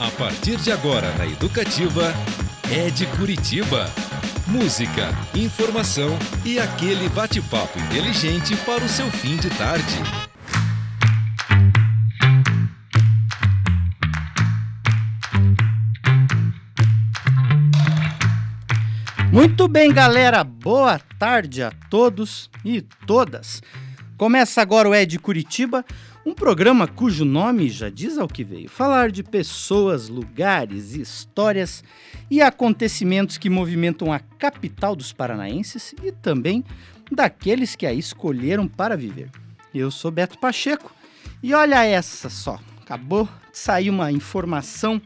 A partir de agora na Educativa, é de Curitiba. Música, informação e aquele bate-papo inteligente para o seu fim de tarde. Muito bem, galera. Boa tarde a todos e todas. Começa agora o Ed Curitiba, um programa cujo nome já diz ao que veio: falar de pessoas, lugares, histórias e acontecimentos que movimentam a capital dos paranaenses e também daqueles que a escolheram para viver. Eu sou Beto Pacheco e olha essa só, acabou de sair uma informação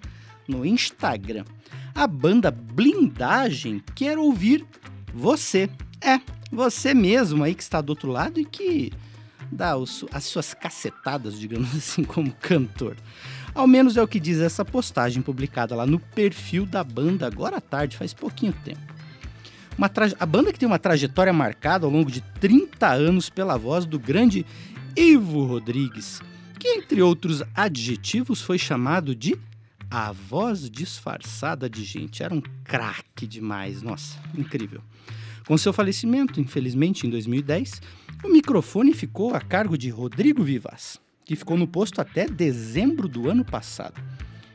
no Instagram. A banda Blindagem quer ouvir você. É, você mesmo aí que está do outro lado e que dá as suas cacetadas, digamos assim, como cantor. Ao menos é o que diz essa postagem publicada lá no perfil da banda agora à tarde, faz pouquinho tempo. Uma a banda que tem uma trajetória marcada ao longo de 30 anos pela voz do grande Ivo Rodrigues, que entre outros adjetivos foi chamado de a voz disfarçada de gente. Era um craque demais, nossa, incrível. Com seu falecimento, infelizmente, em 2010, o microfone ficou a cargo de Rodrigo Vivas, que ficou no posto até dezembro do ano passado.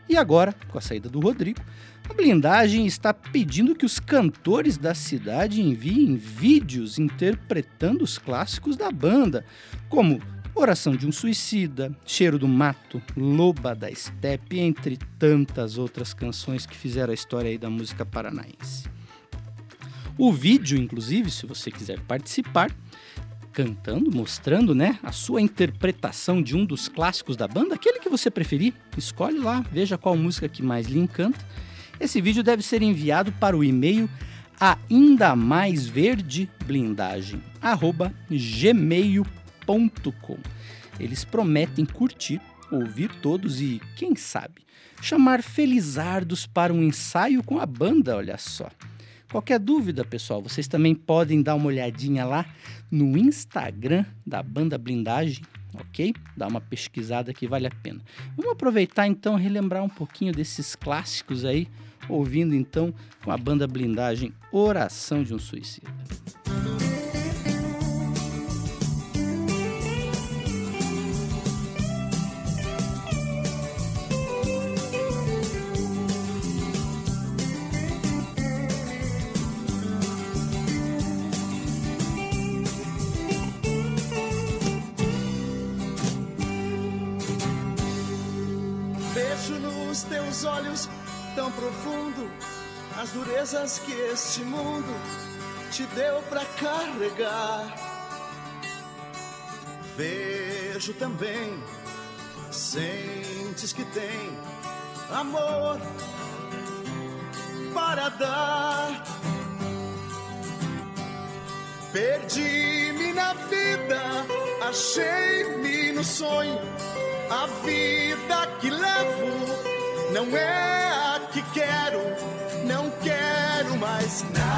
E agora, com a saída do Rodrigo, a blindagem está pedindo que os cantores da cidade enviem vídeos interpretando os clássicos da banda, como Oração de um Suicida, Cheiro do Mato, Loba da Steppe, entre tantas outras canções que fizeram a história aí da música paranaense. O vídeo, inclusive, se você quiser participar, cantando, mostrando, né, a sua interpretação de um dos clássicos da banda, aquele que você preferir, escolhe lá, veja qual música que mais lhe encanta. Esse vídeo deve ser enviado para o e-mail ainda mais verde blindagem gmail.com. Eles prometem curtir, ouvir todos e, quem sabe, chamar felizardos para um ensaio com a banda, olha só. Qualquer dúvida, pessoal, vocês também podem dar uma olhadinha lá no Instagram da Banda Blindagem, ok? Dá uma pesquisada que vale a pena. Vamos aproveitar então relembrar um pouquinho desses clássicos aí, ouvindo então com a Banda Blindagem Oração de um Suicida. As durezas que este mundo te deu para carregar. Vejo também, sentes que tem amor para dar. Perdi-me na vida, achei-me no sonho. A vida que levo não é a que quero não quero mais nada.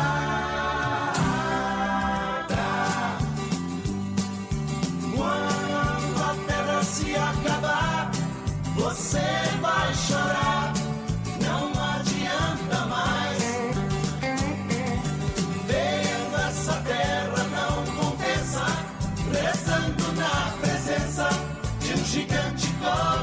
Quando a terra se acabar, você vai chorar. Não adianta mais. Vendo essa terra não compensa, rezando na presença de um gigante como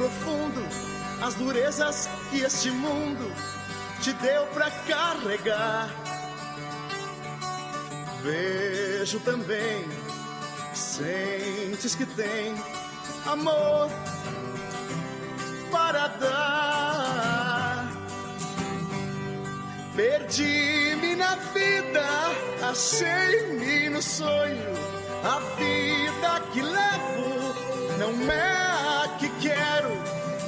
profundo as durezas que este mundo te deu para carregar. Vejo também, sentes que tem amor para dar. Perdi-me na vida, achei-me no sonho. A vida que levo não é a que quero,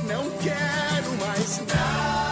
não quero mais nada.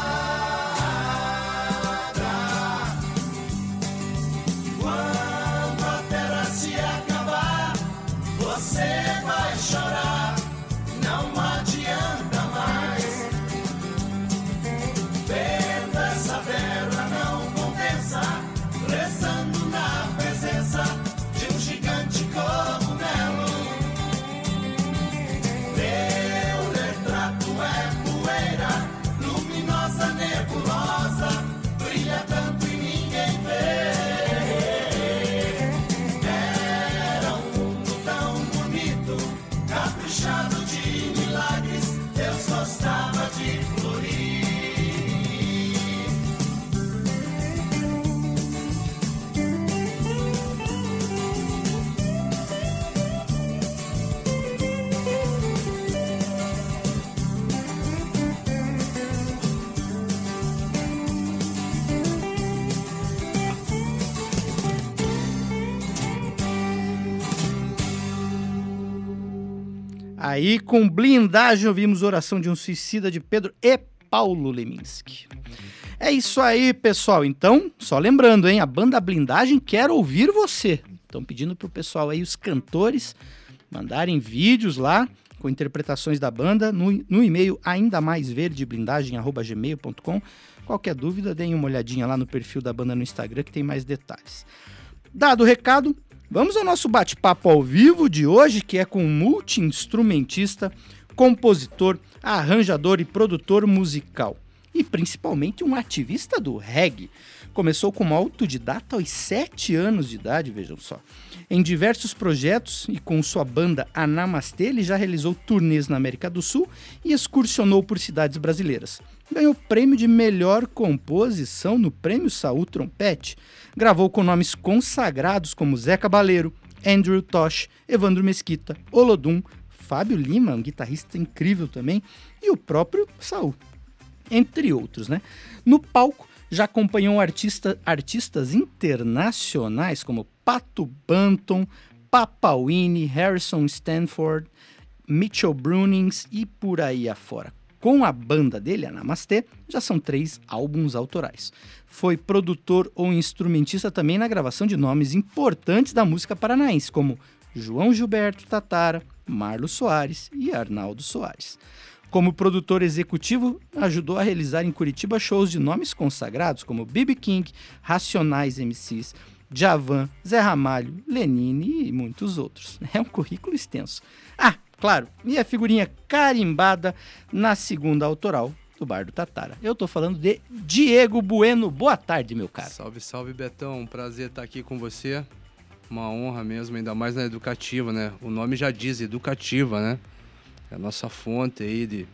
Aí, com blindagem, ouvimos Oração de um Suicida de Pedro e Paulo Leminski. É isso aí, pessoal. Então, só lembrando, hein? A banda Blindagem quer ouvir você. Estão pedindo pro pessoal aí, os cantores, mandarem vídeos lá com interpretações da banda no, no e-mail ainda mais verde blindagem@gmail.com. Qualquer dúvida, deem uma olhadinha lá no perfil da banda no Instagram que tem mais detalhes. Dado o recado, vamos ao nosso bate-papo ao vivo de hoje, que é com um multi-instrumentista, compositor, arranjador e produtor musical. E principalmente um ativista do reggae. Começou como autodidata aos 7 anos de idade, vejam só. Em diversos projetos e com sua banda Anamastê, ele já realizou turnês na América do Sul e excursionou por cidades brasileiras. Ganhou prêmio de melhor composição no Prêmio Saúl Trompete. Gravou com nomes consagrados como Zé Cabaleiro, Andrew Tosh, Evandro Mesquita, Olodum, Fábio Lima, um guitarrista incrível também, e o próprio Saul, entre outros, né? No palco já acompanhou artista, artistas internacionais como Pato Banton, Papawini, Harrison Stanford, Mitchell Brunings e por aí afora. Com a banda dele, a Namastê, já são três álbuns autorais. Foi produtor ou instrumentista também na gravação de nomes importantes da música paranaense, como João Gilberto Tatara, Marlo Soares e Arnaldo Soares. Como produtor executivo, ajudou a realizar em Curitiba shows de nomes consagrados como B.B. King, Racionais MCs, Javan, Zé Ramalho, Lenine e muitos outros. É um currículo extenso. Ah, claro, e a figurinha carimbada na segunda autoral do Bar do Tatara. Eu tô falando de Diego Bueno. Boa tarde, meu caro. Salve, salve, Betão. Prazer estar aqui com você. Uma honra mesmo, ainda mais na educativa, né? O nome já diz, educativa, né? É a nossa fonte aí de,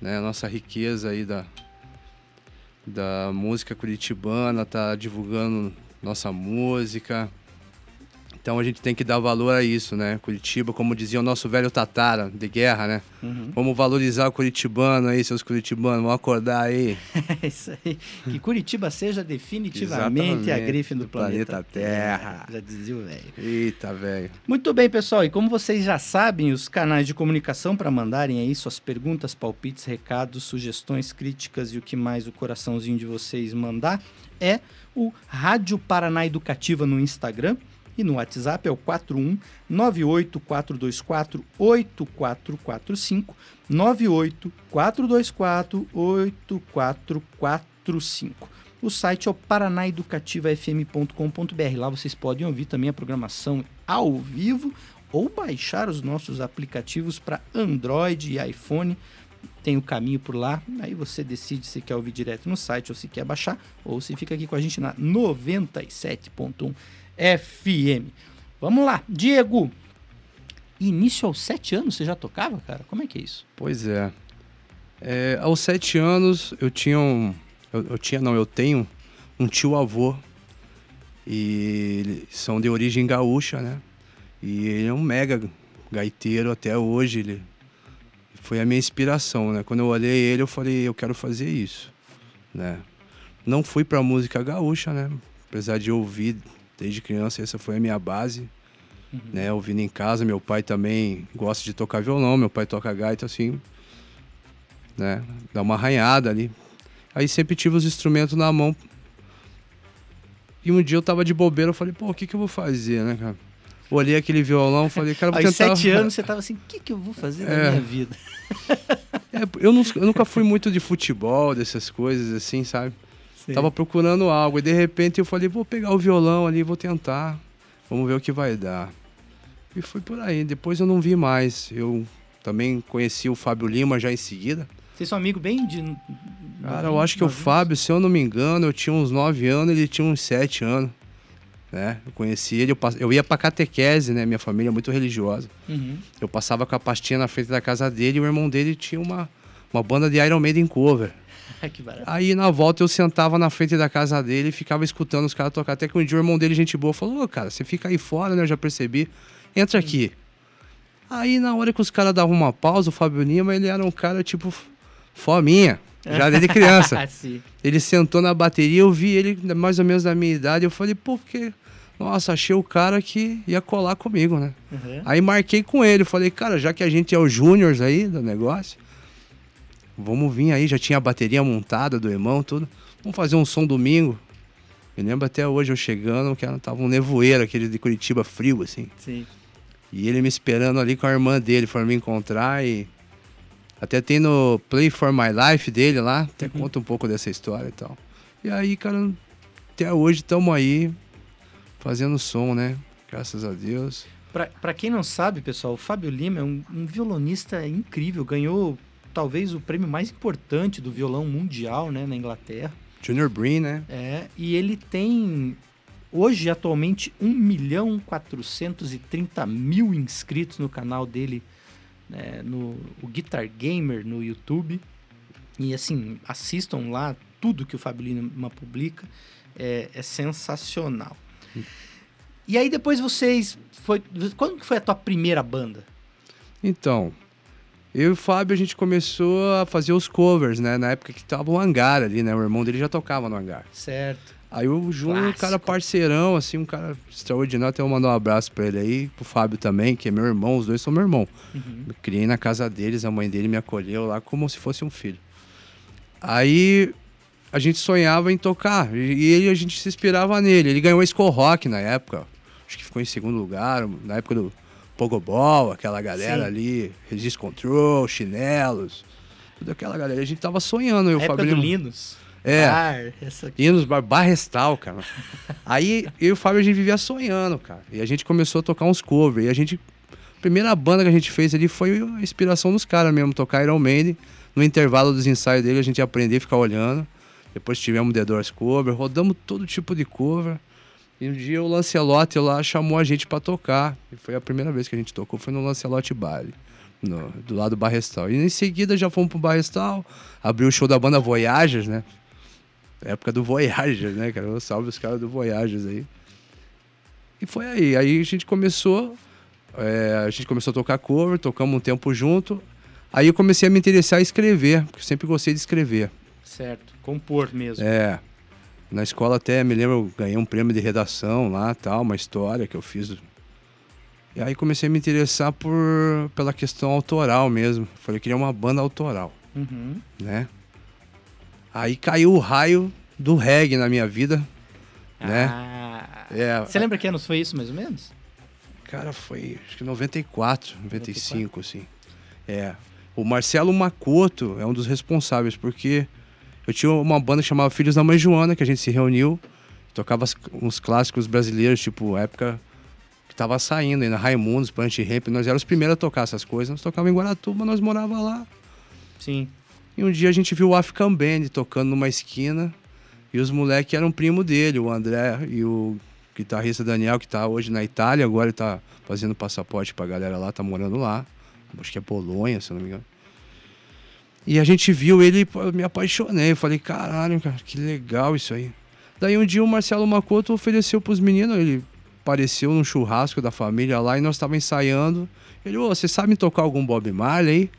né? A nossa riqueza aí da, da música curitibana, tá divulgando nossa música. Então a gente tem que dar valor a isso, né? Curitiba, como dizia o nosso velho Tatara de guerra, né? Uhum. Vamos valorizar o curitibano aí, seus curitibanos, vamos acordar aí. É isso aí. Que Curitiba seja definitivamente a grife do, do planeta, planeta Terra. Terra. Já dizia o velho. Eita, velho. Muito bem, pessoal. E como vocês já sabem, os canais de comunicação para mandarem aí suas perguntas, palpites, recados, sugestões, críticas e o que mais o coraçãozinho de vocês mandar é o Rádio Paraná Educativa no Instagram e no WhatsApp é o 41 98424 8445 98 424 8445. O site é o paranaeducativafm.com.br. Lá vocês podem ouvir também a programação ao vivo ou baixar os nossos aplicativos para Android e iPhone. Tem o caminho por lá, aí você decide se quer ouvir direto no site ou se quer baixar, ou se fica aqui com a gente na 97.1 FM. Vamos lá, Diego. Início aos sete anos você já tocava, cara? Como é que é isso? Pois é. É, aos sete anos eu tinha um. Eu, eu tinha, não, eu tenho um tio-avô. E eles são de origem gaúcha, né? E ele é um mega gaiteiro até hoje. Ele foi a minha inspiração, né? Quando eu olhei ele, eu falei, eu quero fazer isso, né? Não fui pra música gaúcha, né? Apesar de ouvir desde criança, essa foi a minha base, né? Ouvindo em casa, meu pai também gosta de tocar violão, meu pai toca gaita, assim, né? Dá uma arranhada ali. Aí sempre tive os instrumentos na mão. E um dia eu tava de bobeira, eu falei, pô, o que que eu vou fazer, né, cara? Olhei aquele violão, falei, cara, vou Aos tentar... sete anos você tava assim, o que, que eu vou fazer É. da minha vida? É, eu, nu- eu nunca fui muito de futebol, dessas coisas assim, sabe? Sim. Tava procurando algo e de repente eu falei, vou pegar o violão ali, vou tentar. Vamos ver o que vai dar. E foi por aí. Depois eu não vi mais. Eu também conheci o Fábio Lima já em seguida. Vocês são amigos bem de. Cara, eu acho que o Fábio, se eu não me engano, eu tinha uns 9 anos, ele tinha uns 7 anos. Né? Eu conheci ele, eu, pass- eu ia pra catequese, né? Minha família é muito religiosa. Uhum. Eu passava com a pastinha na frente da casa dele e o irmão dele tinha uma, uma banda de Iron Maiden cover. Que barato. Aí na volta eu sentava na frente da casa dele e ficava escutando os caras tocar. Até que um dia o irmão dele, gente boa, falou: Ô, cara, você fica aí fora, né? Eu já percebi. Entra aqui. Aí na hora que os caras davam uma pausa, o Fábio Lima, ele era um cara tipo fominha, já desde criança. Ah. Ele sentou na bateria, eu vi ele mais ou menos da minha idade. Eu falei, pô, que. Nossa, achei o cara que ia colar comigo, né? Uhum. Aí marquei com ele, falei, cara, já que a gente é os júniors aí do negócio, vamos vir aí, já tinha a bateria montada do irmão, tudo. Vamos fazer um som domingo. Me lembro até hoje eu chegando, que era- tava um nevoeiro, aquele de Curitiba frio, assim. Sim. E ele me esperando ali com a irmã dele para me encontrar e até tem no Play for My Life dele lá, até conta um pouco dessa história e tal. E aí, cara, até hoje estamos aí fazendo som, né? Graças a Deus. Pra, pra quem não sabe, pessoal, o Fábio Lima é um, um violonista incrível. Ganhou talvez o prêmio mais importante do violão mundial, né, na Inglaterra. Junior Breen, né? É, e ele tem hoje atualmente 1 milhão 430 mil inscritos no canal dele, né, no o Guitar Gamer no YouTube. E assim, assistam lá tudo que o Fábio Lima publica, é, é sensacional. E aí depois vocês foi quando que foi a tua primeira banda? Então, eu e o Fábio a gente começou a fazer os covers, né? Na época que tava o hangar ali, né? O irmão dele já tocava no hangar. Certo. Aí o Júnior, um cara parceirão, assim, um cara extraordinário. Até eu mandar um abraço pra ele aí, pro Fábio também, que é meu irmão, os dois são meu irmão. Uhum. Me criei na casa deles, a mãe dele me acolheu lá como se fosse um filho. Aí a gente sonhava em tocar e e ele a gente se inspirava nele. Ele ganhou a Skull Rock na época, acho que ficou em segundo lugar, na época do Pogobol, aquela galera Sim. ali, Resist Control, chinelos, toda aquela galera. A gente tava sonhando, eu A e o época Fábio do. Linus. É. Ah, essa nos bar Barrestal, cara. Aí eu e o Fábio a gente vivia sonhando, cara. E a gente começou a tocar uns covers. E a gente. A primeira banda que a gente fez ali foi a inspiração dos caras mesmo, tocar Iron Maiden. No intervalo dos ensaios dele, a gente ia aprender a ficar olhando. Depois tivemos The Doors cover, rodamos todo tipo de cover. E um dia o Lancelotti lá chamou a gente pra tocar. E foi a primeira vez que a gente tocou, foi no Lancelotti Bar, no- do lado do Barrestal. E em seguida já fomos pro Barrestal, abriu o show da banda Voyagers, né? época do Voyagers, né, cara? Eu salve os caras do Voyagers aí. E foi aí. Aí a gente começou. é, a gente começou a tocar cover, tocamos um tempo junto. Aí eu comecei a me interessar em escrever, porque eu sempre gostei de escrever. Certo, compor mesmo. É. Na escola até, me lembro, eu ganhei um prêmio de redação lá, tal, uma história que eu fiz. E aí comecei a me interessar por, pela questão autoral mesmo. Falei, queria uma banda autoral, Uhum. né? Aí caiu o raio do reggae na minha vida, né? Ah, É, Você lembra que anos foi isso, mais ou menos? Cara, foi acho que 94, 95, assim. É. O Marcelo Macoto é um dos responsáveis, porque eu tinha uma banda que chamava Filhos da Mãe Joana, que a gente se reuniu, tocava uns clássicos brasileiros, tipo, época que tava saindo ainda, Raimundos, Punch Ramp, nós éramos os primeiros a tocar essas coisas. Nós tocávamos em Guaratuba, nós morava lá. Sim. E um dia a gente viu o African Band tocando numa esquina. E os moleques eram primo dele, o André e o guitarrista Daniel, que tá hoje na Itália, agora ele tá fazendo passaporte pra galera lá, tá morando lá. Acho que é Polônia, se não me engano. E a gente viu ele, me apaixonei. Eu falei, caralho, cara, que legal isso aí. Daí um dia o Marcelo Macoto ofereceu pros meninos, ele apareceu num churrasco da família lá e nós estávamos ensaiando. Ele, ô, você sabe tocar algum Bob Marley aí?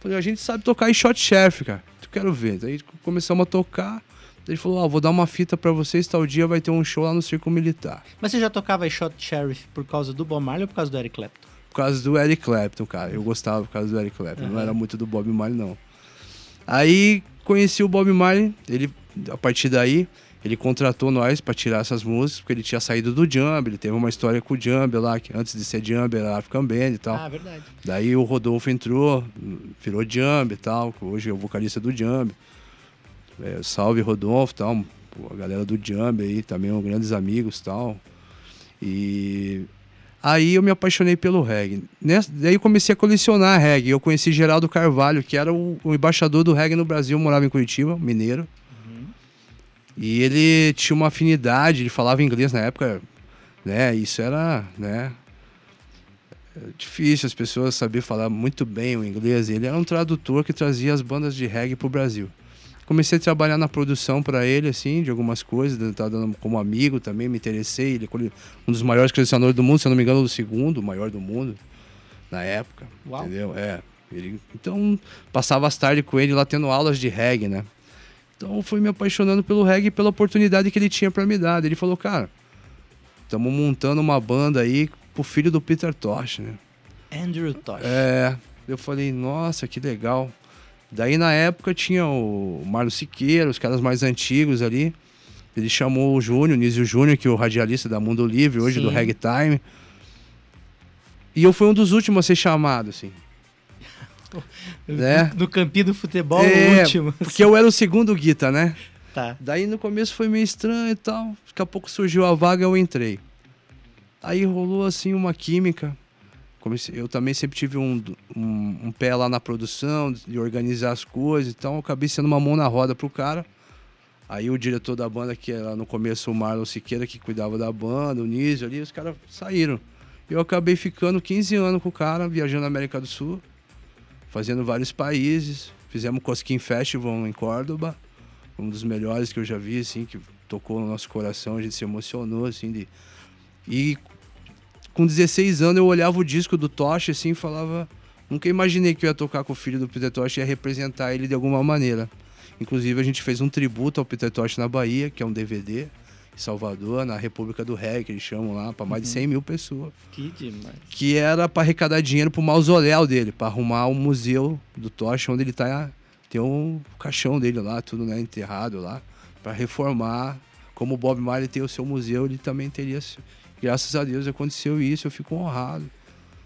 Falei, a gente sabe tocar em shot sheriff, cara. Eu quero ver. Daí começamos a tocar. Ele falou, ó, vou dar uma fita pra vocês, tal dia vai ter um show lá no Circo Militar. Mas você já tocava Shot Sheriff por causa do Bob Marley ou por causa do Eric Clapton? Por causa do Eric Clapton, cara. Eu gostava por causa do Eric Clapton. Não era muito do Bob Marley, não. Aí conheci o Bob Marley. Ele, a partir daí, ele contratou nós pra tirar essas músicas, porque ele tinha saído do Jump. Ele teve uma história com o Jump lá, que antes de ser Jump era African Band e tal. Ah, verdade. Daí o Rodolfo entrou, virou Jump e tal, que hoje é o vocalista do Jump. É, salve Rodolfo e tal, a galera do Jump aí também, grandes amigos e tal. E aí eu me apaixonei pelo reggae. Nessa, daí eu comecei a colecionar reggae. Eu conheci Geraldo Carvalho, que era o, o embaixador do reggae no Brasil, morava em Curitiba, mineiro. E ele tinha uma afinidade, ele falava inglês na época, né? Isso era, né? Difícil as pessoas saber falar muito bem o inglês. Ele era um tradutor que trazia as bandas de reggae pro Brasil. Comecei a trabalhar na produção para ele, assim, de algumas coisas, tá dando como amigo também, me interessei. Ele é um dos maiores colecionadores do mundo, se eu não me engano, o segundo, maior do mundo, na época. Uau. Entendeu? É. Ele, então, passava as tardes com ele lá tendo aulas de reggae, né? Então, fui me apaixonando pelo reggae e pela oportunidade que ele tinha para me dar. Ele falou, cara, estamos montando uma banda aí pro filho do Peter Tosh, né? Andrew Tosh. É, eu falei, nossa, que legal. Daí na época tinha o Marlon Siqueira, os caras mais antigos ali. Ele chamou o Júnior, Nísio Júnior, que é o radialista da Mundo Livre, hoje do Sim. Ragtime. E eu fui um dos últimos a ser chamado, assim. né? No campinho do futebol, É, o último. Porque eu era o segundo guita, né? Tá. Daí no começo foi meio estranho e tal. Daqui a pouco surgiu a vaga, eu entrei. Aí rolou assim uma química. Comecei, eu também sempre tive um, um, um pé lá na produção, de organizar as coisas. Então eu acabei sendo uma mão na roda pro cara. Aí o diretor da banda, que era no começo o Marlon Siqueira, que cuidava da banda, o Nísio ali, os caras saíram. Eu acabei ficando 15 anos com o cara, viajando na América do Sul, fazendo vários países. Fizemos o Cosquim Festival em Córdoba, um dos melhores que eu já vi, assim, que tocou no nosso coração, a gente se emocionou, assim, de... E com 16 anos eu olhava o disco do Tosh, assim, e falava... Nunca imaginei que eu ia tocar com o filho do Peter Tosh e ia representar ele de alguma maneira. Inclusive, a gente fez um tributo ao Peter Tosh na Bahia, que é um DVD, em Salvador, na República do Reggae, que eles chamam lá, para mais de 100 mil pessoas. Que demais. Que era para arrecadar dinheiro pro mausoléu dele, para arrumar o museu do Tosh, onde ele tá. Tem o caixão dele lá, tudo né, enterrado lá, para reformar. Como o Bob Marley tem o seu museu, ele também teria. Graças a Deus aconteceu isso, eu fico honrado.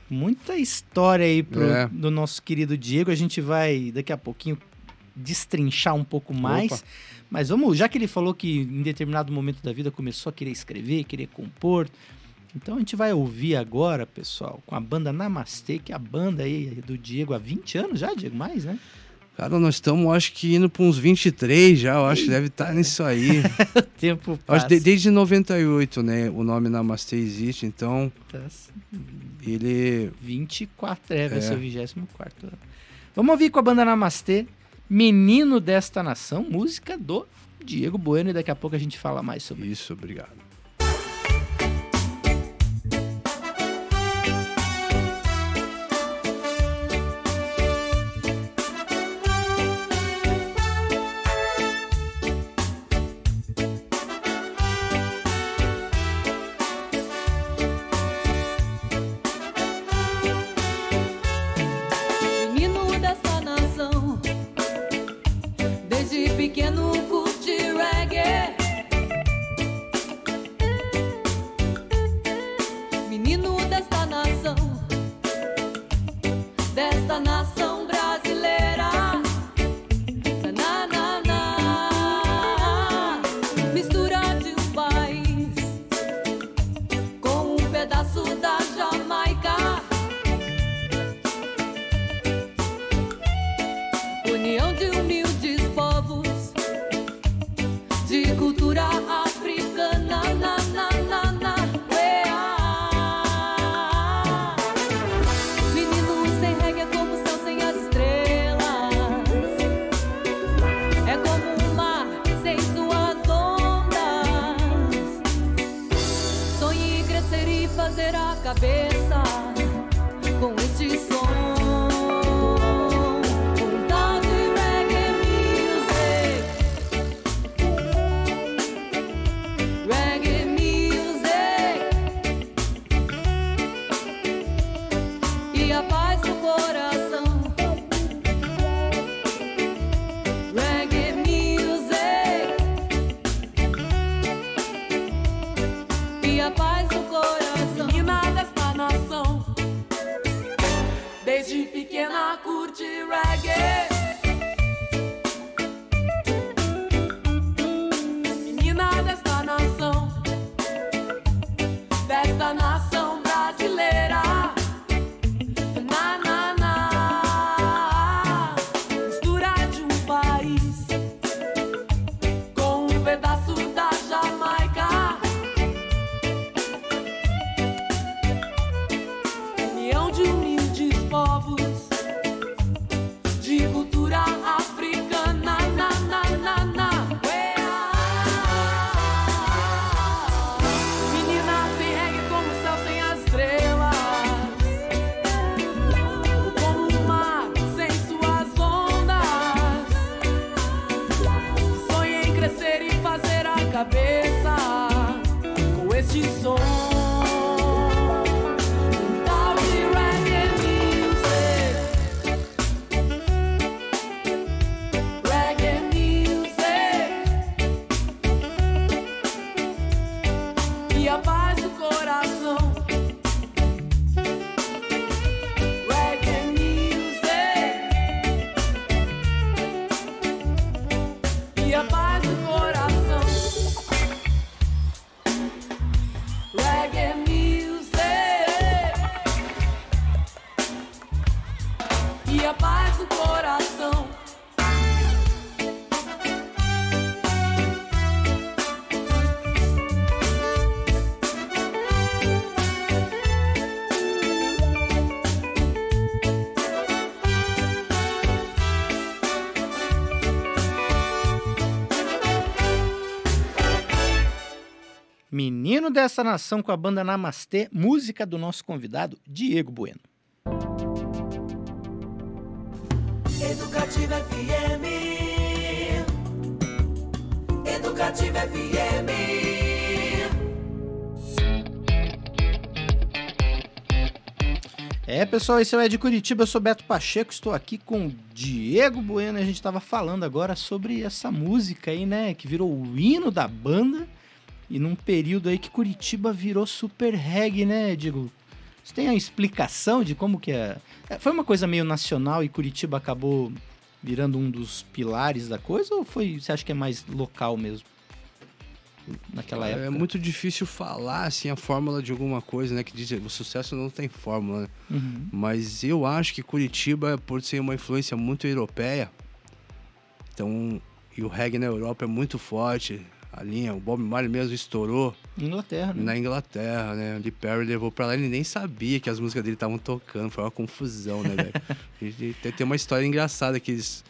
Muita história aí pro, É. do nosso querido Diego. A gente vai daqui a pouquinho destrinchar um pouco mais. Opa. Mas vamos, já que ele falou que em determinado momento da vida começou a querer escrever, querer compor. Então a gente vai ouvir agora, pessoal, com a banda Namastê, que é a banda aí do Diego há 20 anos já, Diego, mais, né? Cara, nós estamos, acho que indo para uns 23 já, eu acho que deve estar nisso aí. O tempo Acho passa. que de- desde 98, né? O nome Namastê existe, então ele. 24, é, vai É. ser o 24 ano. Vamos ouvir com a banda Namastê, Menino desta Nação, música do Diego Bueno, e daqui a pouco a gente fala mais sobre Isso, obrigado. Menino dessa nação com a banda Namastê, música do nosso convidado Diego Bueno. Educativa FM. Educativa FM. É, pessoal, esse é o Ed Curitiba, eu sou Beto Pacheco, estou aqui com o Diego Bueno, e a gente estava falando agora sobre essa música aí, né, que virou o hino da banda, e num período aí que Curitiba virou super reggae, né, Diego? Você tem a explicação de como que é? é, Foi uma coisa meio nacional e Curitiba acabou virando um dos pilares da coisa, ou foi, você acha que é mais local mesmo? Naquela época? É muito difícil falar assim a fórmula de alguma coisa, né? Que diz o sucesso não tem fórmula, né? Uhum. Mas eu acho que Curitiba, por ser uma influência muito europeia, então e o reggae na Europa é muito forte. A linha, o Bob Marley mesmo estourou Inglaterra, né? na Inglaterra, né? O Lee Perry levou pra lá, ele nem sabia que as músicas dele estavam tocando, foi uma confusão, né, velho? Tem, tem uma história engraçada que eles,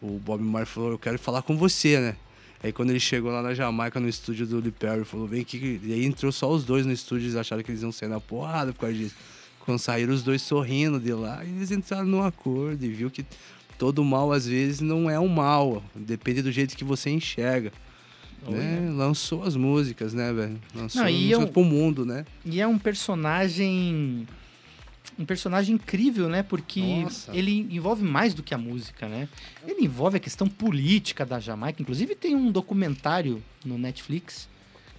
o Bob Marley falou, eu quero falar com você, né? Aí quando ele chegou lá na Jamaica, no estúdio do Lee Perry, falou, vem aqui, e aí entrou só os dois no estúdio, eles acharam que eles iam sair na porrada por causa disso. Quando saíram os dois sorrindo de lá, eles entraram num acordo e viu que todo mal, às vezes, não é um mal, depende do jeito que você enxerga. Né? Lançou as músicas, né, velho? Lançou Não, as e músicas eu- pro mundo, né? E é um personagem. Um personagem incrível, né? Porque Nossa. ele envolve mais do que a música, né? Ele envolve a questão política da Jamaica. Inclusive, tem um documentário no Netflix,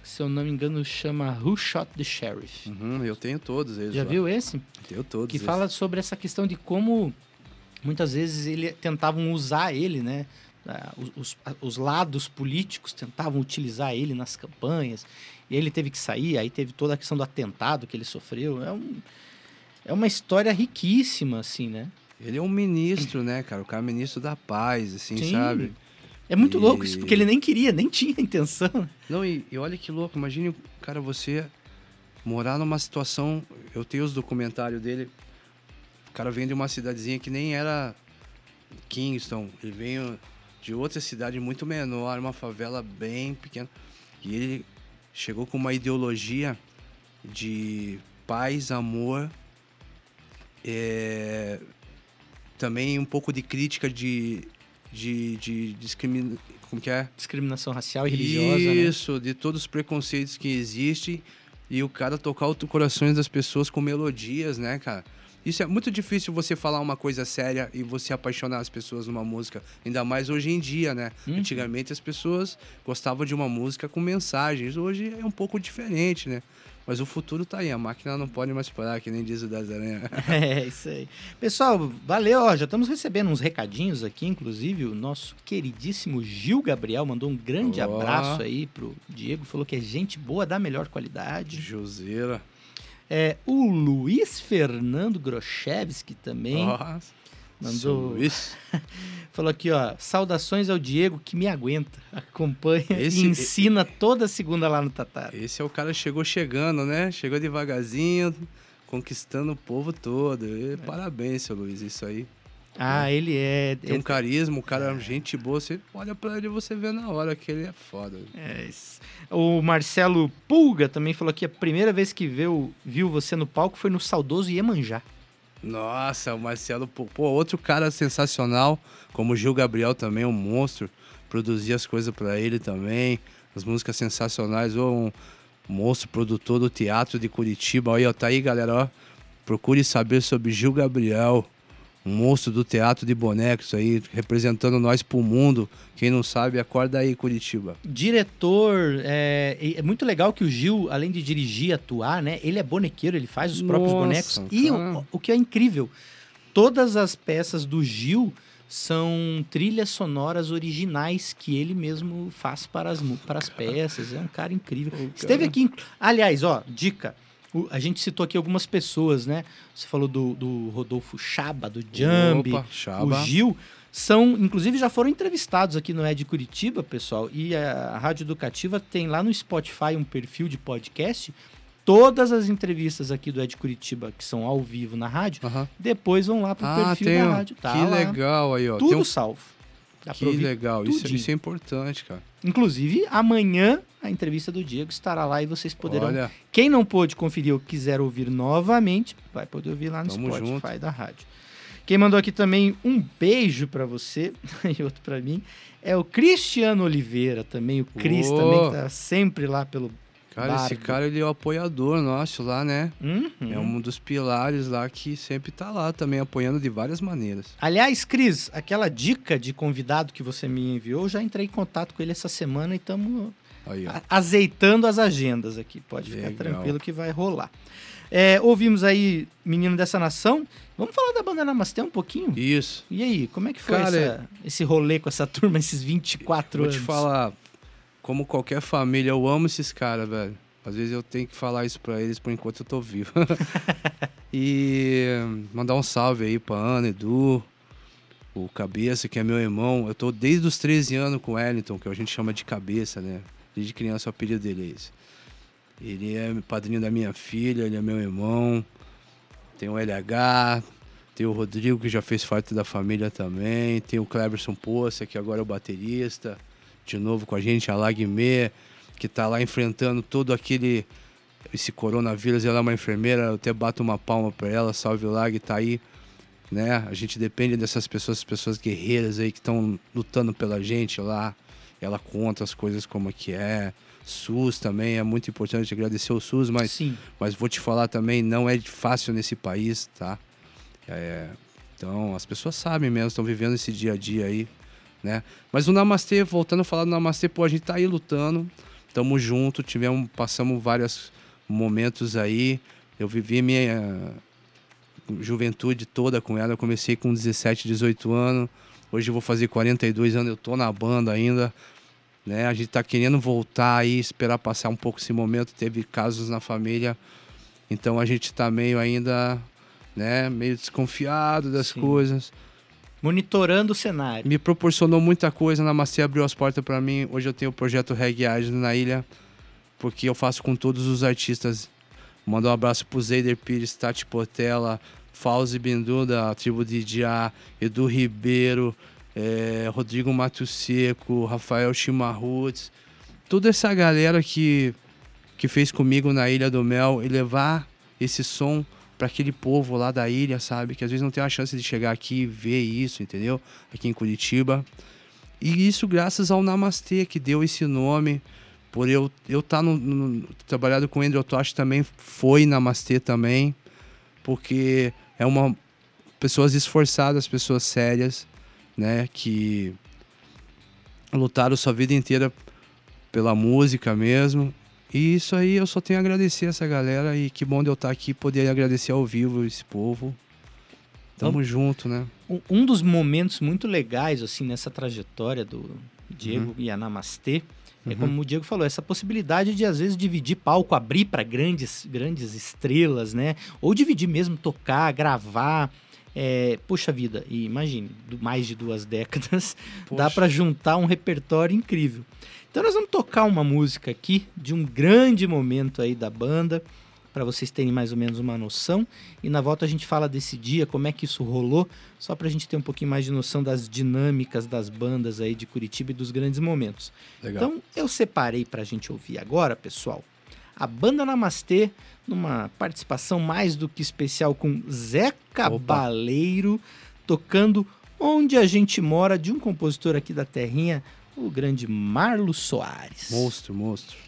que, se eu não me engano, chama Who Shot the Sheriff. Uhum, eu tenho todos eles. Já lá. viu esse? Tenho todos. Que esses. fala sobre essa questão de como muitas vezes ele tentavam usar ele, né? Ah, Os, os- lados políticos tentavam utilizar ele nas campanhas. E ele teve que sair, aí teve toda a questão do atentado que ele sofreu. É, um, é uma história riquíssima, assim, né? Ele é um ministro, né, cara? O cara é ministro da paz, assim, Sim. sabe? É muito E- louco isso, porque ele nem queria, nem tinha intenção. Não, e, e olha que louco, imagine, cara, você morar numa situação. Eu tenho os documentários dele. O cara vem de uma cidadezinha que nem era Kingston. Ele veio de outra cidade muito menor, uma favela bem pequena. E ele chegou com uma ideologia de paz, amor, é, também um pouco de crítica de, de, de discriminação. Como que é? Discriminação racial e religiosa, né? Isso, de todos os preconceitos que existem e o cara tocar os corações das pessoas com melodias, né, cara? Isso é muito difícil você falar uma coisa séria e você apaixonar as pessoas numa música. Ainda mais hoje em dia, né? Uhum. Antigamente as pessoas gostavam de uma música com mensagens. Hoje é um pouco diferente, né? Mas o futuro tá aí. A máquina não pode mais parar, que nem diz o das aranhas. É, isso aí. Pessoal, valeu. Ó, já estamos recebendo uns recadinhos aqui, inclusive o nosso queridíssimo Gil Gabriel mandou um grande Ó. abraço aí pro Diego, falou que é gente boa da melhor qualidade. Joseira. É, o Luiz Fernando Grochevski também Nossa. mandou, Luiz. falou aqui, ó, saudações ao Diego que me aguenta, acompanha Esse- e ensina toda segunda lá no Tatara. Esse é o cara que chegou chegando, né? Chegou devagarzinho, conquistando o povo todo. E Parabéns, seu Luiz, isso aí. Ah, ele é, Tem um carisma, o cara é gente boa. Você olha pra ele e você vê na hora que ele é foda. É isso. O Marcelo Pulga também falou que a primeira vez que viu, viu você no palco foi no saudoso Iemanjá. Nossa, o Marcelo, pô, pô, outro cara sensacional, como o Gil Gabriel também, um monstro. Produzia as coisas pra ele também, as músicas sensacionais. Ô, um monstro produtor do teatro de Curitiba. Aí, ó, tá aí, galera, ó. Procure saber sobre Gil Gabriel, um monstro do teatro de bonecos aí, representando nós pro mundo. Quem não sabe, acorda aí, Curitiba. Diretor, é, e é muito legal que o Gil, além de dirigir, atuar, né? Ele é bonequeiro, ele faz os próprios Nossa, bonecos. E cara. o, o que é incrível, todas as peças do Gil são trilhas sonoras originais que ele mesmo faz para as, para as peças. É um cara incrível. Esteve aqui, aliás, ó, dica. A gente citou aqui algumas pessoas, né? Você falou do, do Rodolfo Chaba, do Jambi, Opa, Chaba. o Gil. São, inclusive, já foram entrevistados aqui no Ed Curitiba, pessoal. E a Rádio Educativa tem lá no Spotify um perfil de podcast. Todas as entrevistas aqui do Ed Curitiba, que são ao vivo na rádio, Aham. depois vão lá pro Ah, perfil tem. da rádio. Tá que lá, legal aí, ó. Tudo um- salvo. Dá Que legal. Isso, tudinho. isso é importante, cara. Inclusive, amanhã a entrevista do Diego estará lá e vocês poderão. Olha, Quem não pôde conferir ou quiser ouvir novamente, vai poder ouvir lá no Tamo Spotify junto. da rádio. Quem mandou aqui também um beijo pra você e outro pra mim é o Cristiano Oliveira, também o Cris Ô. também que tá sempre lá pelo cara, esse cara ele é o apoiador nosso lá, né? Uhum. É um dos pilares lá que sempre tá lá também apoiando de várias maneiras. Aliás, Cris, aquela dica de convidado que você me enviou, eu já entrei em contato com ele essa semana e estamos azeitando as agendas aqui. Pode ficar Legal. tranquilo que vai rolar. É, ouvimos aí Menino dessa Nação. Vamos falar da banda Namastê um pouquinho? Isso. E aí, como é que foi Cara, essa- esse rolê com essa turma, esses 24 Vou anos? te falar, como qualquer família, eu amo esses caras, velho. Às vezes eu tenho que falar isso pra eles por enquanto eu tô vivo. e mandar um salve aí pra Ana, Edu, o Cabeça, que é meu irmão. Eu tô desde os 13 anos com o Wellington, que a gente chama de Cabeça, né? Desde criança o apelido dele é esse. Ele é padrinho da minha filha, ele é meu irmão. Tem o LH, tem o Rodrigo, que já fez parte da família também. Tem o Cleberson Poça, que agora é o baterista. De novo com a gente, a Lagmé, que tá lá enfrentando todo aquele. Esse coronavírus. Ela é uma enfermeira, eu até bato uma palma pra ela. Salve Lag, tá aí. Né? A gente depende dessas pessoas, pessoas guerreiras aí que estão lutando pela gente lá. Ela conta as coisas como é que é. SUS também é muito importante agradecer o SUS, mas Sim. mas vou te falar também, não é fácil nesse país, tá? É, então, as pessoas sabem mesmo, estão vivendo esse dia a dia aí, né? Mas o Namastê, voltando a falar do Namastê, pô, a gente tá aí lutando, tamo junto, tivemos, passamos vários momentos aí, eu vivi minha juventude toda com ela, eu comecei com 17, 18 anos, hoje eu vou fazer 42 anos, eu tô na banda ainda, né? A gente tá querendo voltar aí, esperar passar um pouco esse momento. Teve casos na família, então a gente tá meio ainda, né? Meio desconfiado das Sim. coisas. Monitorando o cenário. Me proporcionou muita coisa. Na Macê abriu as portas para mim. Hoje eu tenho o projeto Reggae Island na ilha, porque eu faço com todos os artistas. Mandar um abraço pro Zeider Pires, Tati Portela, Fauzi Bindu da tribo de Idiá, Edu Ribeiro, eh, Rodrigo Mato Seco, Rafael Chimarruts, toda essa galera que, que fez comigo na Ilha do Mel e levar esse som para aquele povo lá da ilha, sabe? Que às vezes não tem a chance de chegar aqui e ver isso, entendeu? Aqui em Curitiba. E isso graças ao Namastê, que deu esse nome. Por eu eu estar no, no, trabalhado com o Andrew Tosh também foi Namastê também. Porque é uma pessoas esforçadas, pessoas sérias, né, que lutaram sua vida inteira pela música mesmo. E isso aí eu só tenho a agradecer essa galera e que bom de eu estar aqui e poder agradecer ao vivo esse povo. Tamo junto, né? Um- Um dos momentos muito legais, assim, nessa trajetória do Diego Uhum. e a Namastê, é como o Diego falou, essa possibilidade de, às vezes, dividir palco, abrir para grandes, grandes estrelas, né? Ou dividir mesmo, tocar, gravar. É, puxa vida, e imagine, mais de duas décadas, dá Poxa. para juntar um repertório incrível. Então nós vamos tocar uma música aqui de um grande momento aí da banda, para vocês terem mais ou menos uma noção. E na volta a gente fala desse dia, como é que isso rolou, só pra gente ter um pouquinho mais de noção das dinâmicas das bandas aí de Curitiba e dos grandes momentos. Legal. Então eu separei pra gente ouvir agora, pessoal, a banda Namastê, numa participação mais do que especial com Zé Cabaleiro, tocando Onde a Gente Mora, de um compositor aqui da Terrinha, o grande Marlo Soares. monstro, monstro.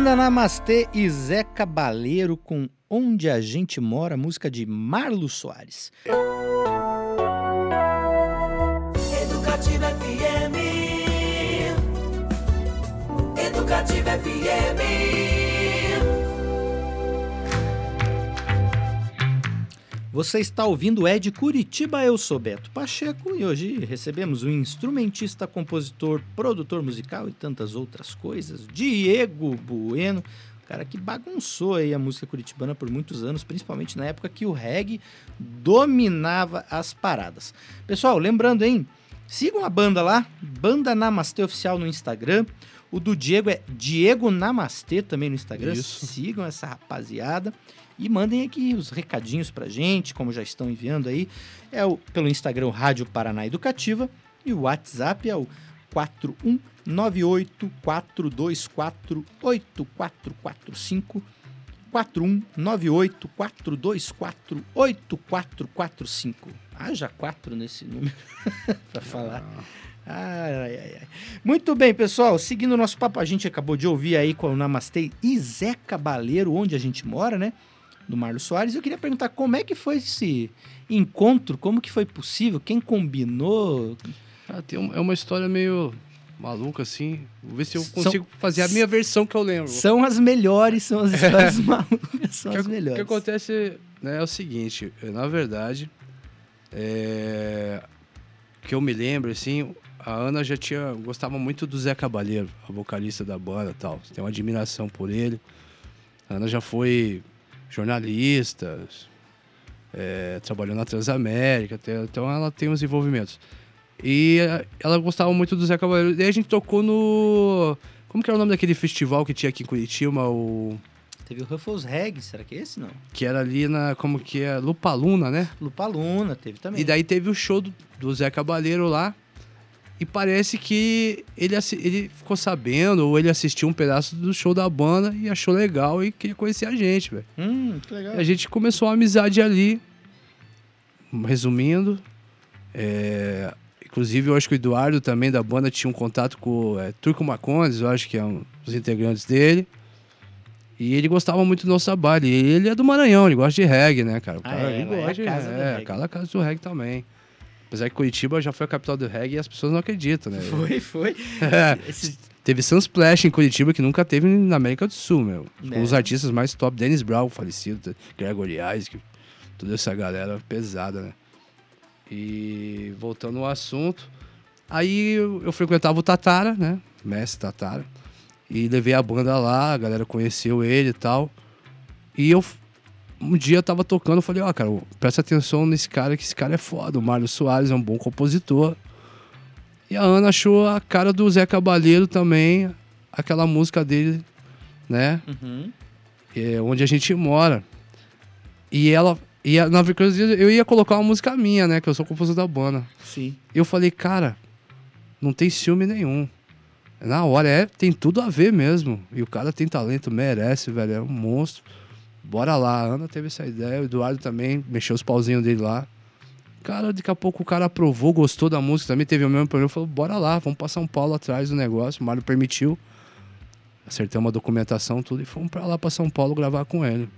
Banda Namastê e Zé Cabaleiro com Onde a Gente Mora, música de Marlo Soares. Educativa FM. Educativa FM. Você está ouvindo é de Curitiba, eu sou Beto Pacheco e hoje recebemos o instrumentista, compositor, produtor musical e tantas outras coisas, Diego Bueno, cara que bagunçou aí a música curitibana por muitos anos, principalmente na época que o reggae dominava as paradas. Pessoal, lembrando, hein, sigam a banda lá, Banda Namastê Oficial no Instagram, o do Diego é Diego Namastê também no Instagram, Isso. sigam essa rapaziada. E mandem aqui os recadinhos pra gente, como já estão enviando aí. É o, pelo Instagram Rádio Paraná Educativa e o WhatsApp é o 4198-424-8445. 4198-424-8445. Haja 4 nesse número pra falar. Ai, ai, ai. Muito bem, pessoal. Seguindo o nosso papo, a gente acabou de ouvir aí com o Namastê e Zé Cabaleiro, onde a gente mora, né? Do Marlos Soares. Eu queria perguntar como é que foi esse encontro, como que foi possível, quem combinou? Ah, tem um- é uma história meio maluca, assim. Vou ver se eu São- consigo fazer a minha versão que eu lembro. São as melhores, são as histórias malucas, são O as que, o melhores. que acontece né, é o seguinte, eh, na verdade, é, que eu me lembro, assim, a Ana já tinha gostava muito do Zé Cabaleiro, a vocalista da banda tal. Tem uma admiração por ele. A Ana já foi jornalista, é, trabalhou na Transamérica, então ela tem uns envolvimentos. E eh, ela gostava muito do Zé Cabaleiro. E aí a gente tocou no... Como que era o nome daquele festival que tinha aqui em Curitiba? O... Teve o Ruffles Reg, será que é esse não? Que era ali na... Como que é? Lupaluna, né? Lupaluna teve também. E daí teve o show do, do Zé Cabaleiro lá. E parece que ele, ele ficou sabendo, ou ele assistiu um pedaço do show da banda e achou legal e queria conhecer a gente, velho. Hum, que legal. E A gente começou a amizade ali. Resumindo, é, inclusive eu acho que o Eduardo também da banda tinha um contato com o é, Turco Macondes, eu acho que é um dos integrantes dele. E ele gostava muito do nosso trabalho. E ele é do Maranhão, ele gosta de reggae, né, cara? O Ah, cara é, ele lá é gosta de do é, reggae. aquela casa do reggae também. Apesar que Curitiba já foi a capital do reggae e as pessoas não acreditam, né? Foi, foi. É. Esse- Teve Sunsplash em Curitiba que nunca teve na América do Sul, meu. É. Com os artistas mais top, Dennis Brown, falecido, Gregory Isaac, toda essa galera pesada, né? E voltando ao assunto, aí eu, eu frequentava o Tatara, né? Mestre Tatara. E levei a banda lá, a galera conheceu ele e tal. E eu um dia eu tava tocando, eu falei, ó, cara, presta atenção nesse cara, que esse cara é foda. O Mário Soares é um bom compositor. E a Ana achou a cara do Zé Cabaleiro também, aquela música dele, né? Uhum. É, onde a gente mora. E ela. E a- na verdade, eu ia colocar uma música minha, né? Que eu sou compositor da banda. Sim. Eu falei, cara, não tem ciúme nenhum. Na hora, é, tem tudo a ver mesmo. E o cara tem talento, merece, velho. É um monstro. Bora lá. A Ana teve essa ideia, o Eduardo também mexeu os pauzinhos dele lá. Cara, daqui a pouco o cara aprovou, gostou da música também, teve o mesmo problema. Falou, bora lá, vamos pra São Paulo atrás do negócio. O Mário permitiu. Acertei uma documentação, tudo, e fomos pra lá pra São Paulo gravar com ele.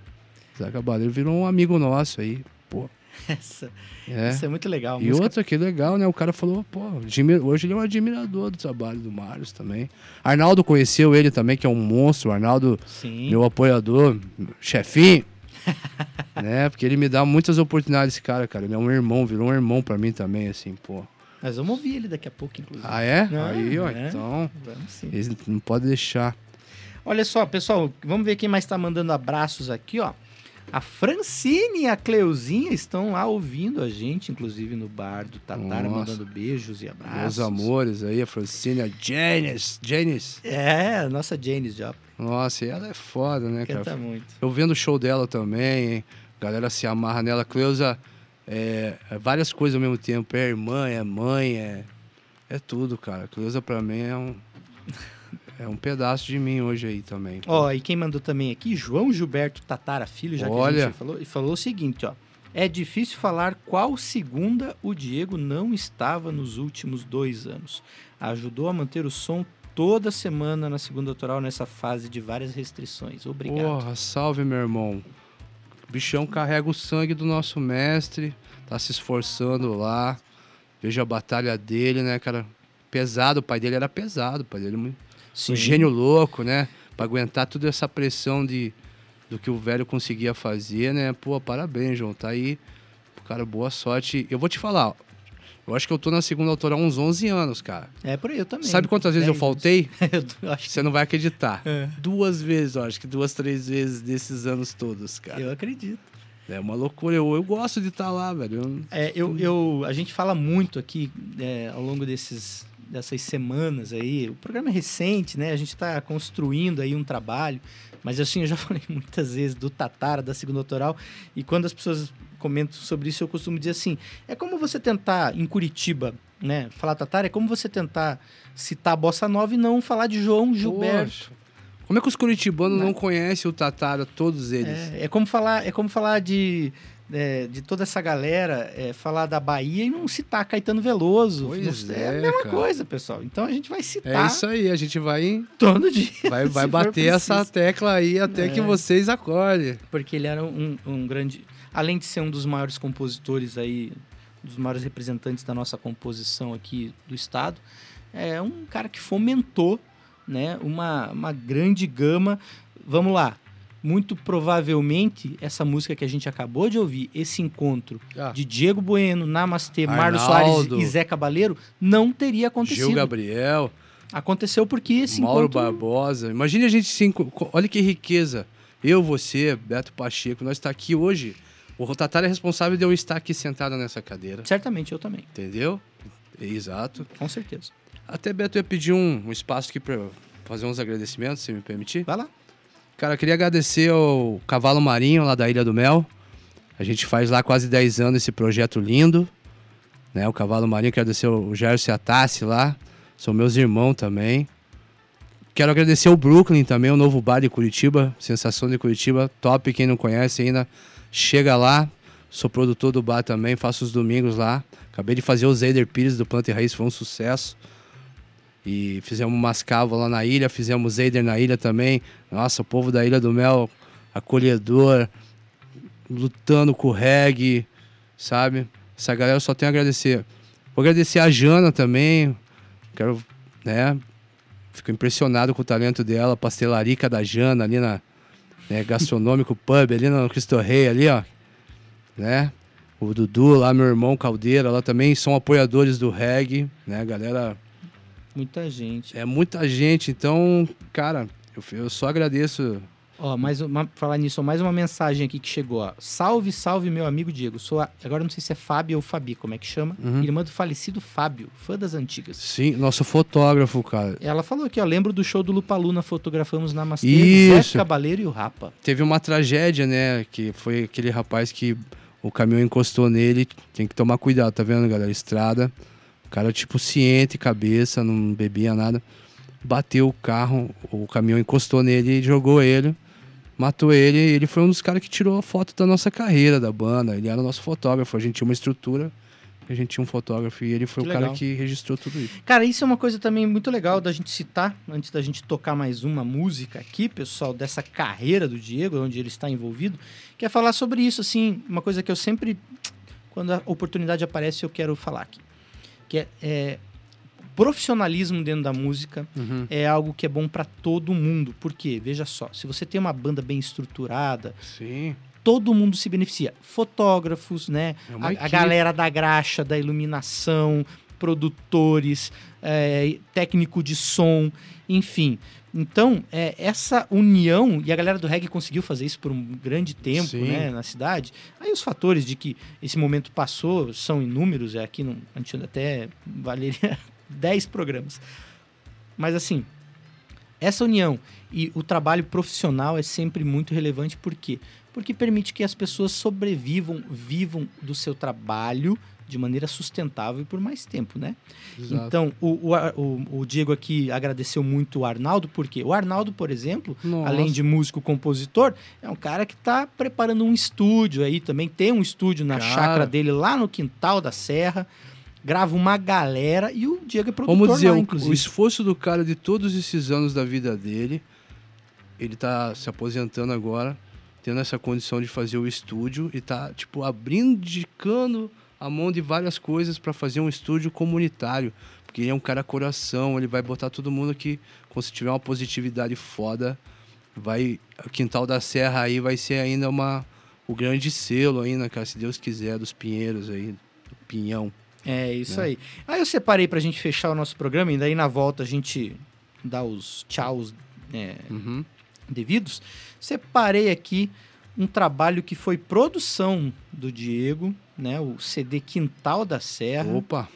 Zé Cabaleiro virou um amigo nosso aí, pô. Essa, É. Isso é muito legal. E música- outra, que legal, né? O cara falou, pô, hoje ele é um admirador do trabalho do Marius também. Arnaldo conheceu ele também, que é um monstro. Arnaldo, Sim. meu apoiador, chefinho. né? Porque ele me dá muitas oportunidades, esse cara, cara. Ele é um irmão, virou um irmão pra mim também, assim, pô. Nós vamos ouvir ele daqui a pouco, inclusive. Ah, é? Ah, Aí, ó, é. então. Vamos sim. Eles não pode deixar. Olha só, pessoal, vamos ver quem mais tá mandando abraços aqui, ó. A Francine e a Cleuzinha estão lá ouvindo a gente, inclusive no bar do Tatara, mandando beijos e abraços. Meus amores aí, a Francine, a Janice. Janice. É, a nossa Janis Joplin. Nossa, e ela é foda, né, cara? Canta muito. Eu vendo o show dela também, hein? A galera se amarra nela. Cleusa é, é várias coisas ao mesmo tempo. É irmã, é mãe, é, é tudo, cara. Cleusa pra mim é um, é um pedaço de mim hoje aí também. Ó, e quem mandou também aqui, João Gilberto Tatara Filho, já que a Olha. gente falou, e falou o seguinte, ó. É difícil falar qual segunda o Diego não estava nos últimos dois anos. Ajudou a manter o som toda semana na segunda autoral nessa fase de várias restrições. Obrigado. Porra, salve, meu irmão. O bichão carrega o sangue do nosso mestre, tá se esforçando lá. Vejo a batalha dele, né, cara? Pesado, o pai dele era pesado, o pai dele muito Sim. um gênio louco, né? Pra aguentar toda essa pressão de, do que o velho conseguia fazer, né? Pô, parabéns, João. Tá aí. Cara, boa sorte. Eu vou te falar, eu acho que eu tô na segunda autoral há uns 11 anos, cara. É por aí, eu também. Sabe quantas vezes eu Dez faltei? eu acho que Você não vai acreditar. É. Duas vezes, eu acho que duas, três vezes desses anos todos, cara. eu acredito. É uma loucura. Eu, eu gosto de estar lá, velho. Eu- É, eu, eu, a gente fala muito aqui é, ao longo desses, dessas semanas aí. O programa é recente, né? A gente está construindo aí um trabalho. Mas assim, eu já falei muitas vezes do Tatara, da segunda autoral. E quando as pessoas comentam sobre isso, eu costumo dizer assim: é como você tentar em Curitiba, né? Falar Tatara é como você tentar citar a Bossa Nova e não falar de João Gilberto. Poxa. Como é que os curitibanos não conhecem o Tatara, todos eles? É, é como falar, é como falar de, é, de toda essa galera, é, falar da Bahia e não citar Caetano Veloso. Pois Não- é, a mesma cara. coisa, pessoal. Então a gente vai É citar isso aí, a gente vai, todo dia. vai, vai bater essa tecla aí até que É. vocês acordem. Porque ele era um, um grande. Além de ser um dos maiores compositores aí, dos maiores representantes da nossa composição aqui do Estado, é um cara que fomentou né, uma, uma grande gama. Vamos lá. Muito provavelmente, essa música que a gente acabou de ouvir, esse encontro Ah. de Diego Bueno, Namastê, Marlos. Soares e Zé Cabaleiro, não teria Gil acontecido. Gabriel, Aconteceu porque esse Mauro encontro... Barbosa. Imagine a gente se Olha que riqueza. Eu, você, Beto Pacheco, nós está aqui hoje. O Tatara é responsável de eu estar aqui sentado nessa cadeira. Certamente eu também, Entendeu? Exato. com certeza. Até Beto eu ia pedir um, um espaço aqui para fazer uns agradecimentos, se me permitir. Vai lá. Cara, eu queria agradecer ao Cavalo Marinho, lá da Ilha do Mel. A gente faz lá quase 10 anos esse projeto lindo. Né? O Cavalo Marinho, quero agradecer o Gerson e a Tassi lá. São meus irmãos também. Quero agradecer o Brooklyn também, o novo bar de Curitiba. Sensação de Curitiba, top. Quem não conhece ainda, chega lá. Sou produtor do bar também, faço os domingos lá. Acabei de fazer o Zeider Pires do Planta e Raiz, foi um sucesso. E fizemos umas cavas lá na ilha, fizemos Zeider na ilha também. Nossa, o povo da Ilha do Mel, acolhedor, lutando com o reggae, sabe? Essa galera eu só tenho a agradecer. Vou agradecer a Jana também. Quero, né? Fico impressionado com o talento dela, pastelarica da Jana ali na né, gastronômico pub ali no Cristo Rei ali, ó, né? O Dudu lá, meu irmão Caldeira, lá também são apoiadores do reggae, né, galera? Muita gente. É muita gente, então, cara, eu, eu só agradeço. Ó, mais uma, falar nisso, ó, mais uma mensagem aqui que chegou, ó. Salve, salve, meu amigo Diego. Sou a, agora não sei se é Fábio ou Fabi, como é que chama? Uhum. Irmã do falecido Fábio, fã das antigas. Sim, nosso fotógrafo, cara. Ela falou aqui, ó, lembro do show do Lupaluna, fotografamos na Namastê, Isso. Zé Cabaleiro e o Rapa. Teve uma tragédia, né? Que foi aquele rapaz que o caminhão encostou nele. Tem que tomar cuidado, tá vendo, galera? Estrada. O cara, tipo, ciente, cabeça, não bebia nada. Bateu o carro, o caminhão encostou nele e jogou ele. Matou ele. Ele foi um dos caras que tirou a foto da nossa carreira, da banda. Ele era o nosso fotógrafo. A gente tinha uma estrutura, a gente tinha um fotógrafo. E ele foi Que o cara legal. que registrou tudo isso. Cara, isso é uma coisa também muito legal da gente citar, antes da gente tocar mais uma música aqui, pessoal, dessa carreira do Diego, onde ele está envolvido, que é falar sobre isso, assim, uma coisa que eu sempre, quando a oportunidade aparece, eu quero falar aqui. Que é, é profissionalismo dentro da música Uhum. é algo que é bom para todo mundo. Por quê? Veja só, se você tem uma banda bem estruturada, Sim. todo mundo se beneficia. Fotógrafos, né? É A, a galera da graxa, da iluminação, produtores, é, técnico de som, enfim. Então, é, essa união, e a galera do reggae conseguiu fazer isso por um grande tempo Sim. né, na cidade. Aí os fatores de que esse momento passou são inúmeros, é aqui não, a gente até valeria 10 programas. Mas assim, essa união e o trabalho profissional é sempre muito relevante, por quê? Porque permite que as pessoas sobrevivam, vivam do seu trabalho de maneira sustentável e por mais tempo, né? Exato. Então, o, o, o Diego aqui agradeceu muito o Arnaldo, porque o Arnaldo, por exemplo, Nossa. além de músico compositor, é um cara que está preparando um estúdio aí também. Tem um estúdio na Cara. chácara dele, lá no quintal da Serra. Grava uma galera e o Diego é produtor Vamos dizer, lá, o- inclusive. o esforço do cara de todos esses anos da vida dele, ele tá se aposentando agora, tendo essa condição de fazer o estúdio e tá, tipo, abrindo, dedicando a mão de várias coisas para fazer um estúdio comunitário. Porque ele é um cara coração, ele vai botar todo mundo que, quando se tiver uma positividade foda, vai. O Quintal da Serra aí vai ser ainda uma. O grande selo ainda, cara, se Deus quiser, dos Pinheiros aí, do Pinhão. É isso né? aí. Aí eu separei pra gente fechar o nosso programa e daí na volta a gente dá os tchauz é, Uhum. devidos. Separei aqui um trabalho que foi produção do Diego, né? O CD Quintal da Serra. Opa!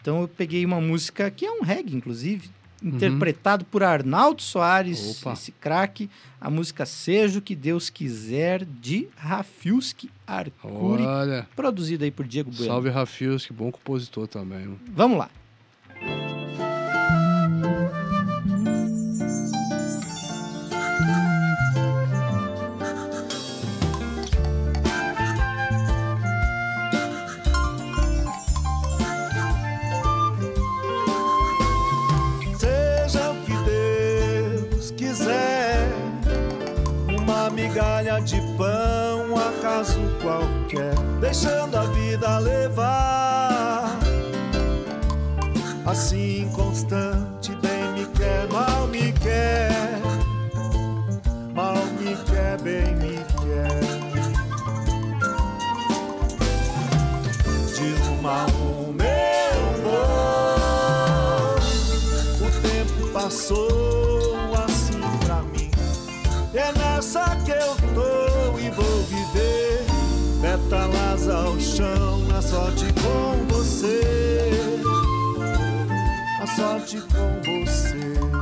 Então eu peguei uma música que é um reggae, inclusive, interpretado por Arnaldo Soares, Opa. esse craque. A música Seja o que Deus quiser, de Rafiuski Arcuri, Olha. produzido aí por Diego Bueno. Salve Rafios, que bom compositor também. Vamos lá. De pão, acaso qualquer, deixando a vida levar. Assim constante, bem me quer, mal me quer, mal me quer, bem me quer. De uma a uma eu vou. O tempo passou A sorte com você.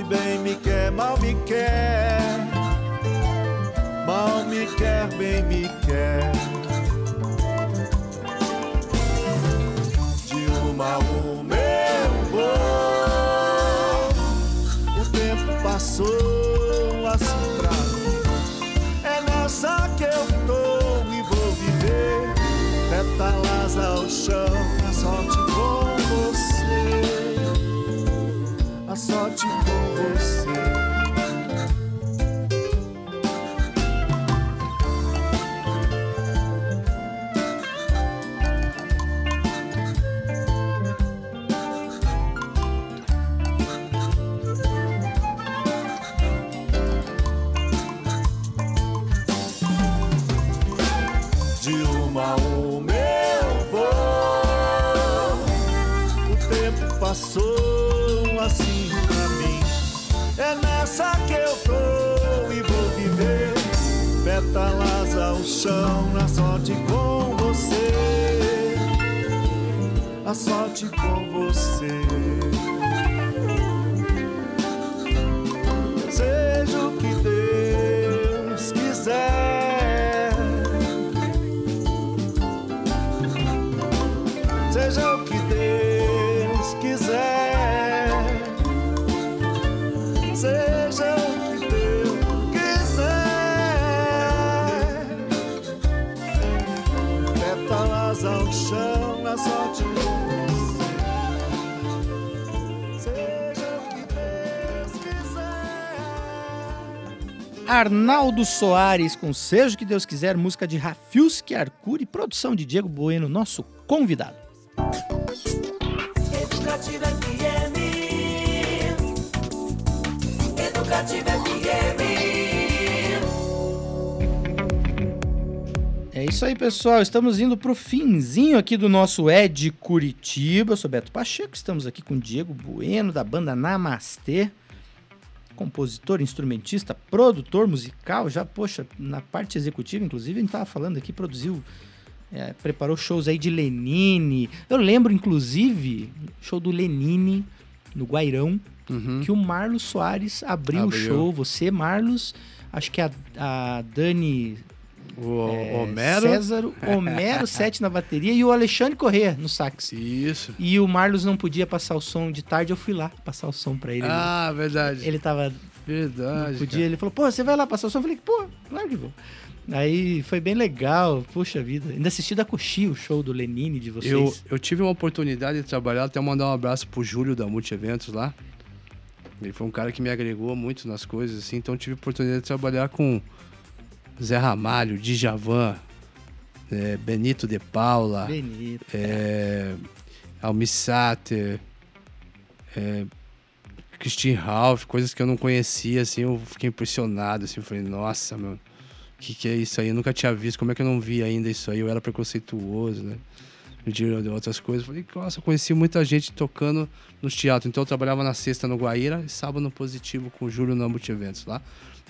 Bem me quer, mal me quer, mal me quer, bem me quer. De uma a uma eu vou. O tempo passou assim pra mim. É nessa que eu tô e vou viver. Pétalas ao chão, A sorte com você. Chão, na sorte com você. A sorte com você. Arnaldo Soares com Seja o que Deus quiser, música de Rafiuski Arcuri, produção de Diego Bueno, nosso convidado. Educativa FM. Educativa FM. É isso aí, pessoal. Estamos indo pro finzinho aqui do nosso Ed Curitiba. Eu sou Beto Pacheco, estamos aqui com Diego Bueno, da banda Namastê. Compositor, instrumentista, produtor musical, já, poxa, na parte executiva, inclusive, a gente tava falando aqui, produziu, é, preparou shows aí de Lenine. Eu lembro, inclusive, show do Lenine no Guairão, Uhum. que o Marlos Soares abriu, o Abriu. show. Você, Marlos, acho que a, a Dani O é, Homero. César, Homero Sete na bateria e o Alexandre Corrêa no sax. Isso. E o Marlos não podia passar o som de tarde, eu fui lá passar o som pra ele. Ah, verdade. ele tava. Verdade. Não podia, cara. ele falou, pô, você vai lá passar o som? Eu falei, pô, claro que vou. Aí foi bem legal, puxa vida. Ainda assisti da Coxi o show do Lenine de vocês. Eu, eu tive uma oportunidade de trabalhar, até mandar um abraço pro Júlio da Multi Eventos lá. Ele foi um cara que me agregou muito nas coisas, assim, então eu tive a oportunidade de trabalhar com Zé Ramalho, Djavan, é, Benito de Paula, Benito. é, Almi Sater, é, Christine Ralph, coisas que eu não conhecia, assim, eu fiquei impressionado, assim, eu falei, nossa, meu, o que, que é isso aí? Eu nunca tinha visto, como é que eu não vi ainda isso aí? Eu era preconceituoso, né? De de outras coisas. Falei, nossa, conheci muita gente tocando nos teatros. Então eu trabalhava na sexta no Guaíra e sábado no Positivo com o Júlio na Multiventos lá.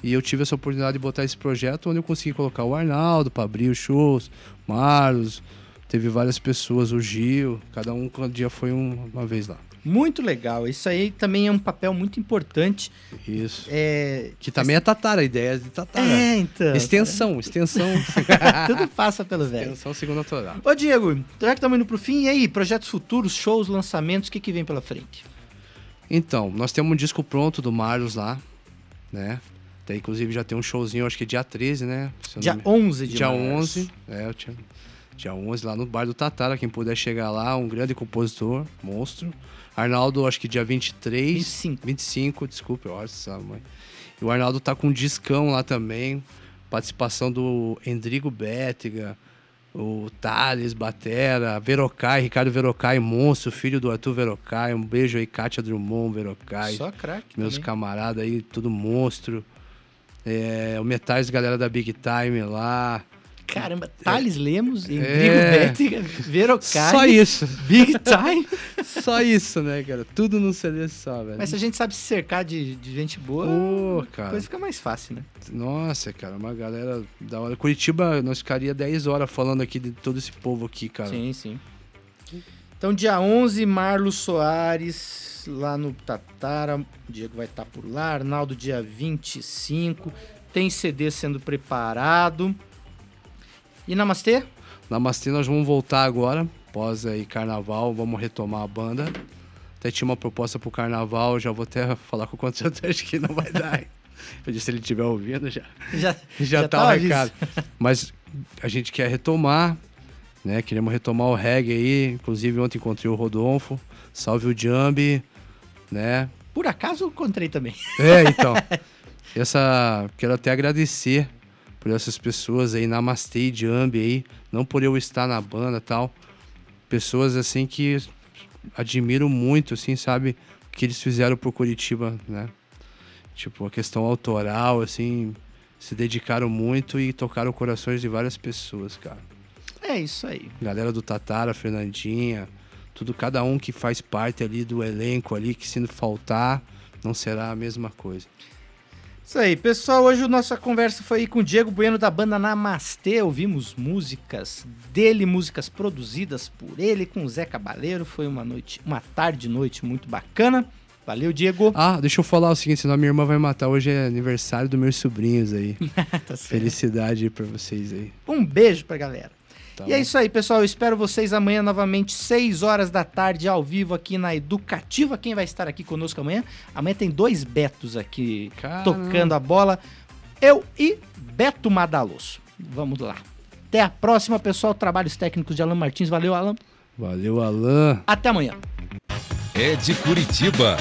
E eu tive essa oportunidade de botar esse projeto onde eu consegui colocar o Arnaldo para abrir os shows, Marlos, teve várias pessoas, o Gil, cada um cada dia foi um- uma vez lá. Muito legal. Isso aí também é um papel muito importante. Isso. É, Que também é Tatara, a ideia de Tatara. é então. Extensão, extensão. Tudo passa pelo velho. extensão segunda toral. Ô Diego, já que estamos indo pro fim, e aí, projetos futuros, shows, lançamentos, o que, que vem pela frente? Então, nós temos um disco pronto do Marlos lá, né? Até, inclusive já tem um showzinho, acho que é dia 13, né? Dia não me- 11 de Dia março. 11, é, eu tinha... Dia 11 lá no Bar do Tatara, quem puder chegar lá, um grande compositor, monstro. Arnaldo, acho que dia 23... 25. 25, desculpa, nossa mãe. E o Arnaldo tá com um discão lá também, participação do Endrigo Bétega, o Thales Batera, Verocai, Ricardo Verocai, monstro, filho do Arthur Verocai, um beijo aí, Kátia Drummond Verocai. Só craque. Meus camaradas aí, tudo monstro. É, o Metais, galera da Big Time lá. Caramba, Thales Lemos, Endrigo É. Bétega, Verocai, Só isso. Big Time. Só isso, né, cara? Tudo num CD só, velho. Mas se a gente sabe se cercar de, de gente boa, Pô, a cara. coisa fica mais fácil, né? Nossa, cara, uma galera da hora. Curitiba, nós ficaria 10 horas falando aqui de todo esse povo aqui, cara. Sim, sim. Então, dia 11, Marlos Soares, lá no Tatara. O Diego vai estar por lá. Arnaldo, dia 25. Tem CD sendo preparado. E Namastê? Namastê, nós vamos voltar agora, pós aí carnaval, vamos retomar a banda. Até tinha uma proposta pro carnaval, já vou até falar com o contratante que não vai dar. Eu disse se ele estiver ouvindo já. Já, Já, tá tá o recado. Mas a gente quer retomar, né? Queremos retomar o reggae aí. Inclusive ontem encontrei o Rodolfo. Salve o Jambi, né? Por acaso eu encontrei também. É, então. Essa. Quero até agradecer por essas pessoas aí, Namastê e Jambi aí. Não por eu estar na banda e tal. Pessoas assim que admiro muito, assim, sabe? O que eles fizeram por Curitiba, né? Tipo, a questão autoral, assim. Se dedicaram muito e tocaram corações de várias pessoas, cara. É isso aí. Galera do Tatara, Fernandinha, tudo, cada um que faz parte ali do elenco ali, que se faltar, não será a mesma coisa. Isso aí, pessoal. Hoje a nossa conversa foi com o Diego Bueno da banda Namastê. Ouvimos músicas dele, músicas produzidas por ele, com o Zé Cabaleiro. Foi uma noite, uma tarde e noite muito bacana. Valeu, Diego. Ah, deixa eu falar o seguinte, senão minha irmã vai matar. Hoje é aniversário dos meus sobrinhos aí. Tá. Felicidade aí pra vocês aí. Um beijo pra galera. Tá e é bom? isso aí, pessoal. Eu espero vocês amanhã novamente, 6 horas da tarde, ao vivo aqui na Educativa. Quem vai estar aqui conosco amanhã? Amanhã tem dois Betos aqui Caramba. tocando a bola. Eu e Beto Madaloso. Vamos lá. Até a próxima, pessoal. Trabalhos técnicos de Alan Martins. Valeu, Alan. Valeu, Alan. Até amanhã. É de Curitiba.